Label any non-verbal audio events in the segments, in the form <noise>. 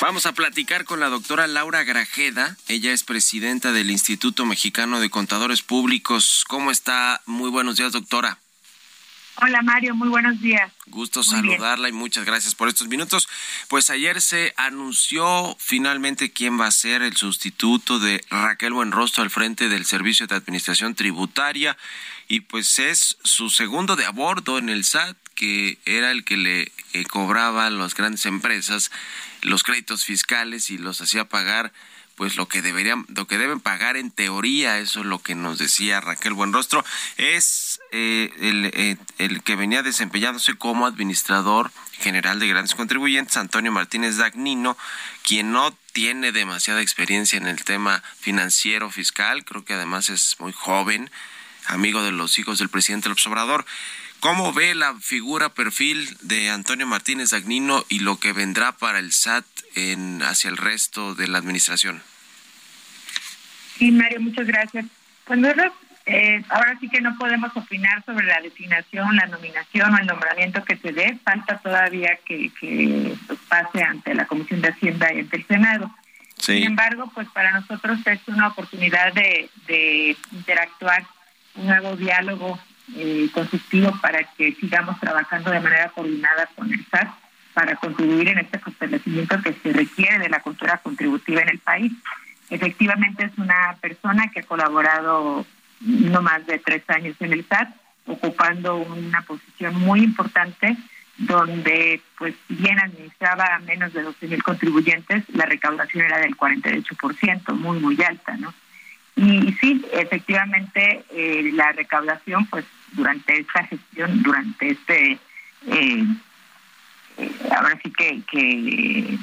Vamos a platicar con la doctora Laura Grajeda. Ella es presidenta del Instituto Mexicano de Contadores Públicos. ¿Cómo está? Muy buenos días, doctora. Hola Mario, muy buenos días. Gusto saludarla y muchas gracias por estos minutos. Pues ayer se anunció finalmente quién va a ser el sustituto de Raquel Buenrostro al frente del Servicio de Administración Tributaria y pues es su segundo de abordo en el SAT que era el que le eh, cobraba a las grandes empresas los créditos fiscales y los hacía pagar pues lo que deberían, lo que deben pagar en teoría, eso es lo que nos decía Raquel Buenrostro, es eh, el, eh, el, que venía desempeñándose como administrador general de grandes contribuyentes, Antonio Martínez Dagnino, quien no tiene demasiada experiencia en el tema financiero fiscal, creo que además es muy joven, amigo de los hijos del presidente López Obrador. ¿Cómo ve la figura, perfil de Antonio Martínez Dagnino y lo que vendrá para el SAT en, hacia el resto de la administración? Sí, Mario, muchas gracias. Pues eh, ahora sí que no podemos opinar sobre la designación, la nominación o el nombramiento que se dé. Falta todavía que, que pase ante la Comisión de Hacienda y ante el Senado. Sin embargo, pues para nosotros es una oportunidad de, de interactuar, un nuevo diálogo eh, constructivo para que sigamos trabajando de manera coordinada con el SAT para contribuir en este fortalecimiento que se requiere de la cultura contributiva en el país. Efectivamente es una persona que ha colaborado no más de tres años en el SAT, ocupando una posición muy importante donde, pues, bien administraba a menos de 12 mil contribuyentes, la recaudación era del 48%, muy, muy alta, ¿no? Y, sí, efectivamente, eh, la recaudación, pues, durante esta gestión, durante este, eh, ahora sí que, que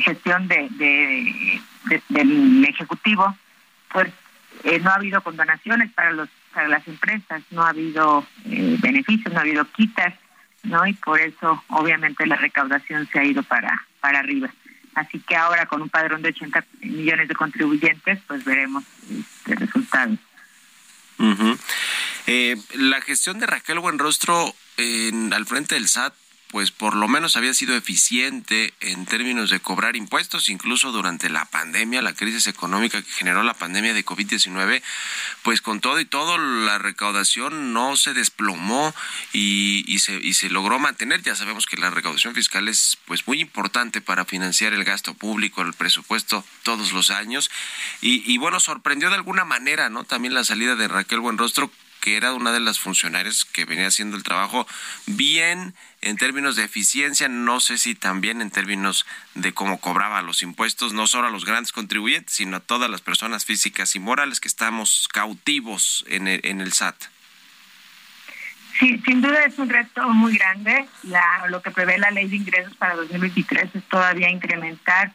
gestión de, de del Ejecutivo, pues eh, no ha habido condonaciones para los para las empresas, no ha habido eh, beneficios, no ha habido quitas, ¿no? Y por eso, obviamente, la recaudación se ha ido para, para arriba. Así que ahora, con un padrón de 80 millones de contribuyentes, pues veremos este resultado. Eh, la gestión de Raquel Buenrostro en, al frente del SAT pues por lo menos había sido eficiente en términos de cobrar impuestos, incluso durante la pandemia, la crisis económica que generó la pandemia de COVID-19, pues con todo y todo la recaudación no se desplomó y, y, se, y se logró mantener. Ya sabemos que la recaudación fiscal es pues muy importante para financiar el gasto público, el presupuesto todos los años. Y, y bueno, sorprendió de alguna manera, ¿no? También la salida de Raquel Buenrostro que era una de las funcionarias que venía haciendo el trabajo bien en términos de eficiencia, no sé si también en términos de cómo cobraba los impuestos, no solo a los grandes contribuyentes, sino a todas las personas físicas y morales que estamos cautivos en el, en el SAT. Sí, sin duda es un reto muy grande. La, lo que prevé la ley de ingresos para 2023 es todavía incrementar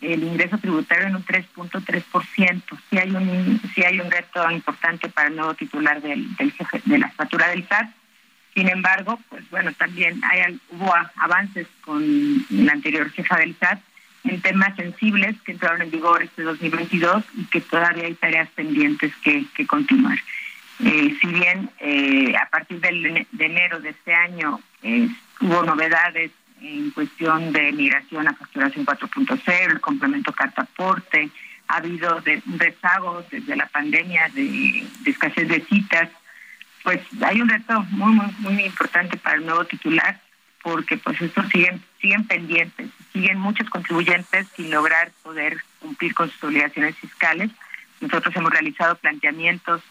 el ingreso tributario en un 3.3%. Sí hay un sí hay un reto importante para el nuevo titular del, del jefe de la factura del SAT. Sin embargo, pues bueno, también hay, hubo avances con la anterior jefa del SAT en temas sensibles que entraron en vigor este 2022 y que todavía hay tareas pendientes que, que continuar. Eh, si bien eh, a partir del, de enero de este año eh, hubo novedades en cuestión de migración a facturación 4.0, el complemento carta aporte, ha habido de, un rezago desde la pandemia de, de, escasez de citas, pues hay un reto muy, muy, muy importante para el nuevo titular, porque pues estos siguen, siguen pendientes, siguen muchos contribuyentes sin lograr poder cumplir con sus obligaciones fiscales. Nosotros hemos realizado planteamientos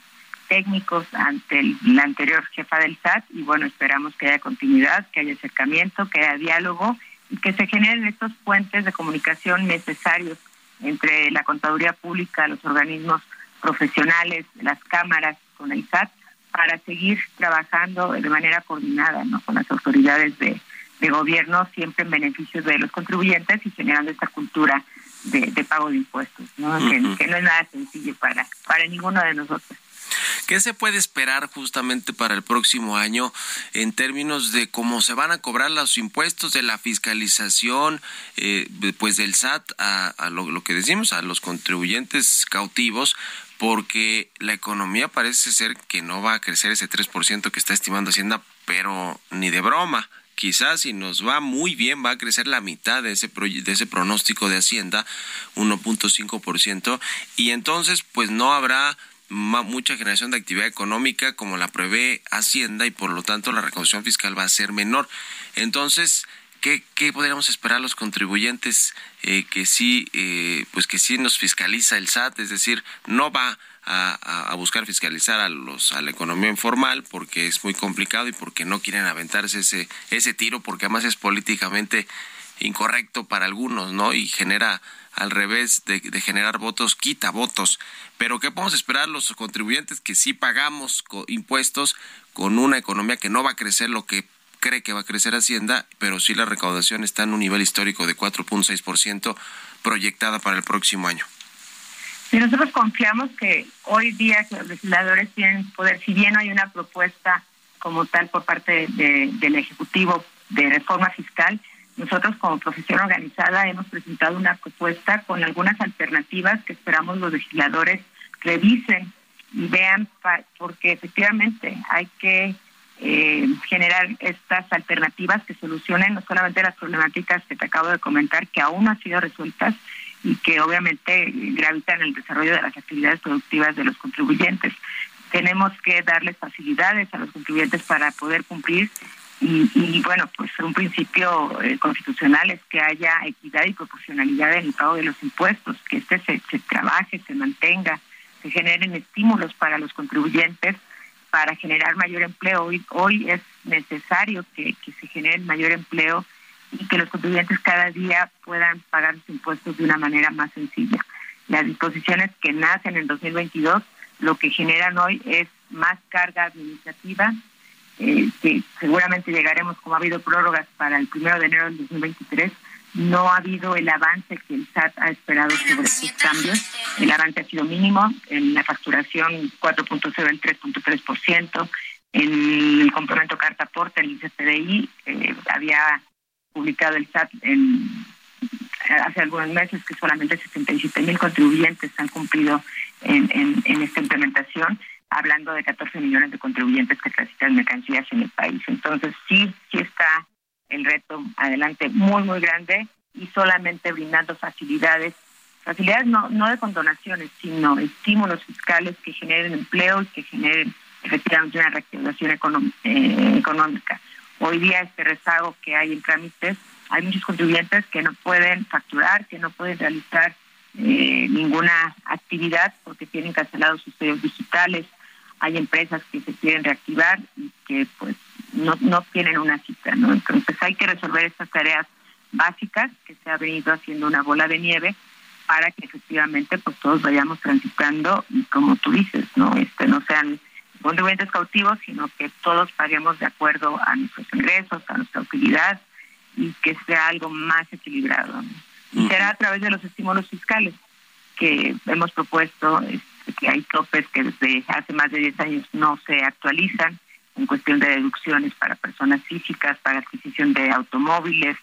técnicos ante el, la anterior jefa del SAT y bueno, esperamos que haya continuidad, que haya acercamiento, que haya diálogo y que se generen estos puentes de comunicación necesarios entre la contaduría pública, los organismos profesionales, las cámaras con el SAT, para seguir trabajando de manera coordinada ¿no? con las autoridades de, gobierno, siempre en beneficio de los contribuyentes y generando esta cultura de, pago de impuestos, ¿no? que, no es nada sencillo para, para ninguno de nosotros. ¿Qué se puede esperar justamente para el próximo año en términos de cómo se van a cobrar los impuestos de la fiscalización, eh, pues del SAT a, lo, que decimos, a los contribuyentes cautivos? Porque la economía parece ser que no va a crecer ese 3% que está estimando Hacienda, pero ni de broma quizás si nos va muy bien va a crecer la mitad de ese, de ese pronóstico de Hacienda, 1.5%, y entonces pues no habrá mucha generación de actividad económica como la prevé Hacienda y por lo tanto la recaudación fiscal va a ser menor. Entonces, ¿qué, qué podríamos esperar los contribuyentes eh, que sí, eh, pues que sí nos fiscaliza el SAT? Es decir, no va a, a, buscar fiscalizar a los a la economía informal porque es muy complicado y porque no quieren aventarse ese ese tiro porque además es políticamente incorrecto para algunos, ¿no? Y genera al revés de, generar votos, quita votos. Pero ¿qué podemos esperar los contribuyentes que sí pagamos impuestos con una economía que no va a crecer lo que cree que va a crecer Hacienda, pero sí la recaudación está en un nivel histórico de 4.6% proyectada para el próximo año? Y nosotros confiamos que hoy día que los legisladores tienen poder, si bien hay una propuesta como tal por parte del Ejecutivo de reforma fiscal, nosotros como profesión organizada hemos presentado una propuesta con algunas alternativas que esperamos los legisladores revisen y vean, porque efectivamente hay que eh, generar estas alternativas que solucionen no solamente las problemáticas que te acabo de comentar, que aún no han sido resueltas y que obviamente gravitan el desarrollo de las actividades productivas de los contribuyentes. Tenemos que darles facilidades a los contribuyentes para poder cumplir y, bueno, pues un principio eh, constitucional es que haya equidad y proporcionalidad en el pago de los impuestos, que este se, se trabaje, se mantenga, se generen estímulos para los contribuyentes para generar mayor empleo. Hoy, hoy es necesario que, que se genere mayor empleo y que los contribuyentes cada día puedan pagar sus impuestos de una manera más sencilla. Las disposiciones que nacen en 2022 lo que generan hoy es más carga administrativa, eh, que seguramente llegaremos, como ha habido prórrogas para el primero de enero del 2023, no ha habido el avance que el SAT ha esperado sobre estos cambios. El avance ha sido mínimo, en la facturación 4.0 el 3.3%, en el complemento carta aporte, el ICPDI, eh, había publicado el SAT en, hace algunos meses que solamente 67 mil contribuyentes han cumplido en, en esta implementación hablando de 14 millones de contribuyentes que transitan mercancías en el país. Entonces sí, sí está el reto adelante muy, muy grande y solamente brindando facilidades, facilidades no, no de condonaciones, sino estímulos fiscales que generen empleo y que generen efectivamente una reactivación eh, económica. Hoy día este rezago que hay en trámites, hay muchos contribuyentes que no pueden facturar, que no pueden realizar eh, ninguna actividad porque tienen cancelados sus medios digitales, hay empresas que se quieren reactivar y que pues no, no tienen una cita, ¿no? Entonces hay que resolver estas tareas básicas que se ha venido haciendo una bola de nieve para que efectivamente pues todos vayamos transitando y como tú dices, ¿no? Este no sean contribuyentes cautivos, sino que todos paguemos de acuerdo a nuestros ingresos, a nuestra utilidad y que sea algo más equilibrado. Y será a través de los estímulos fiscales que hemos propuesto este, que hay topes que desde hace más de 10 años no se actualizan en cuestión de deducciones para personas físicas, para adquisición de automóviles,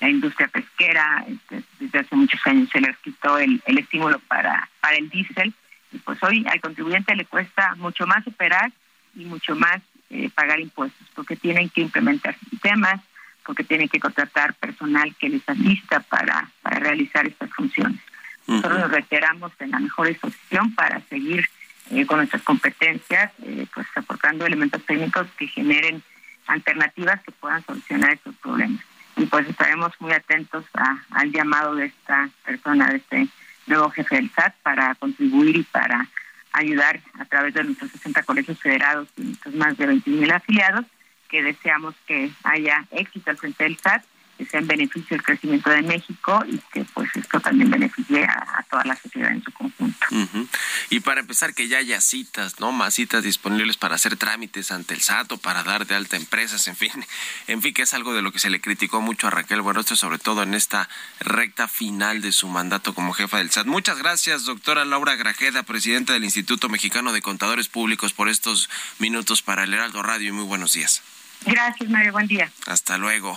la industria pesquera, este, desde hace muchos años se les quitó el, el estímulo para, para el diésel y pues hoy al contribuyente le cuesta mucho más operar y mucho más eh, pagar impuestos porque tienen que implementar sistemas, porque tienen que contratar personal que les asista para, para realizar estas funciones. Nosotros nos reiteramos en la mejor disposición para seguir eh, con nuestras competencias, eh, pues aportando elementos técnicos que generen alternativas que puedan solucionar estos problemas. Y pues estaremos muy atentos al llamado de esta persona, de este nuevo jefe del SAT, para contribuir y para ayudar a través de nuestros 60 colegios federados y nuestros más de 20.000 afiliados, que deseamos que haya éxito al frente del SAT, que sea en beneficio del crecimiento de México y que pues esto también beneficie a, toda la sociedad en su conjunto. Y para empezar, que ya haya citas, ¿no? Más citas disponibles para hacer trámites ante el SAT o para dar de alta empresas, en fin, <laughs> en fin, que es algo de lo que se le criticó mucho a Raquel Buenrostro, sobre todo en esta recta final de su mandato como jefa del SAT. Muchas gracias, doctora Laura Grajeda, presidenta del Instituto Mexicano de Contadores Públicos, por estos minutos para el Heraldo Radio y muy buenos días. Gracias, Mario. Buen día. Hasta luego.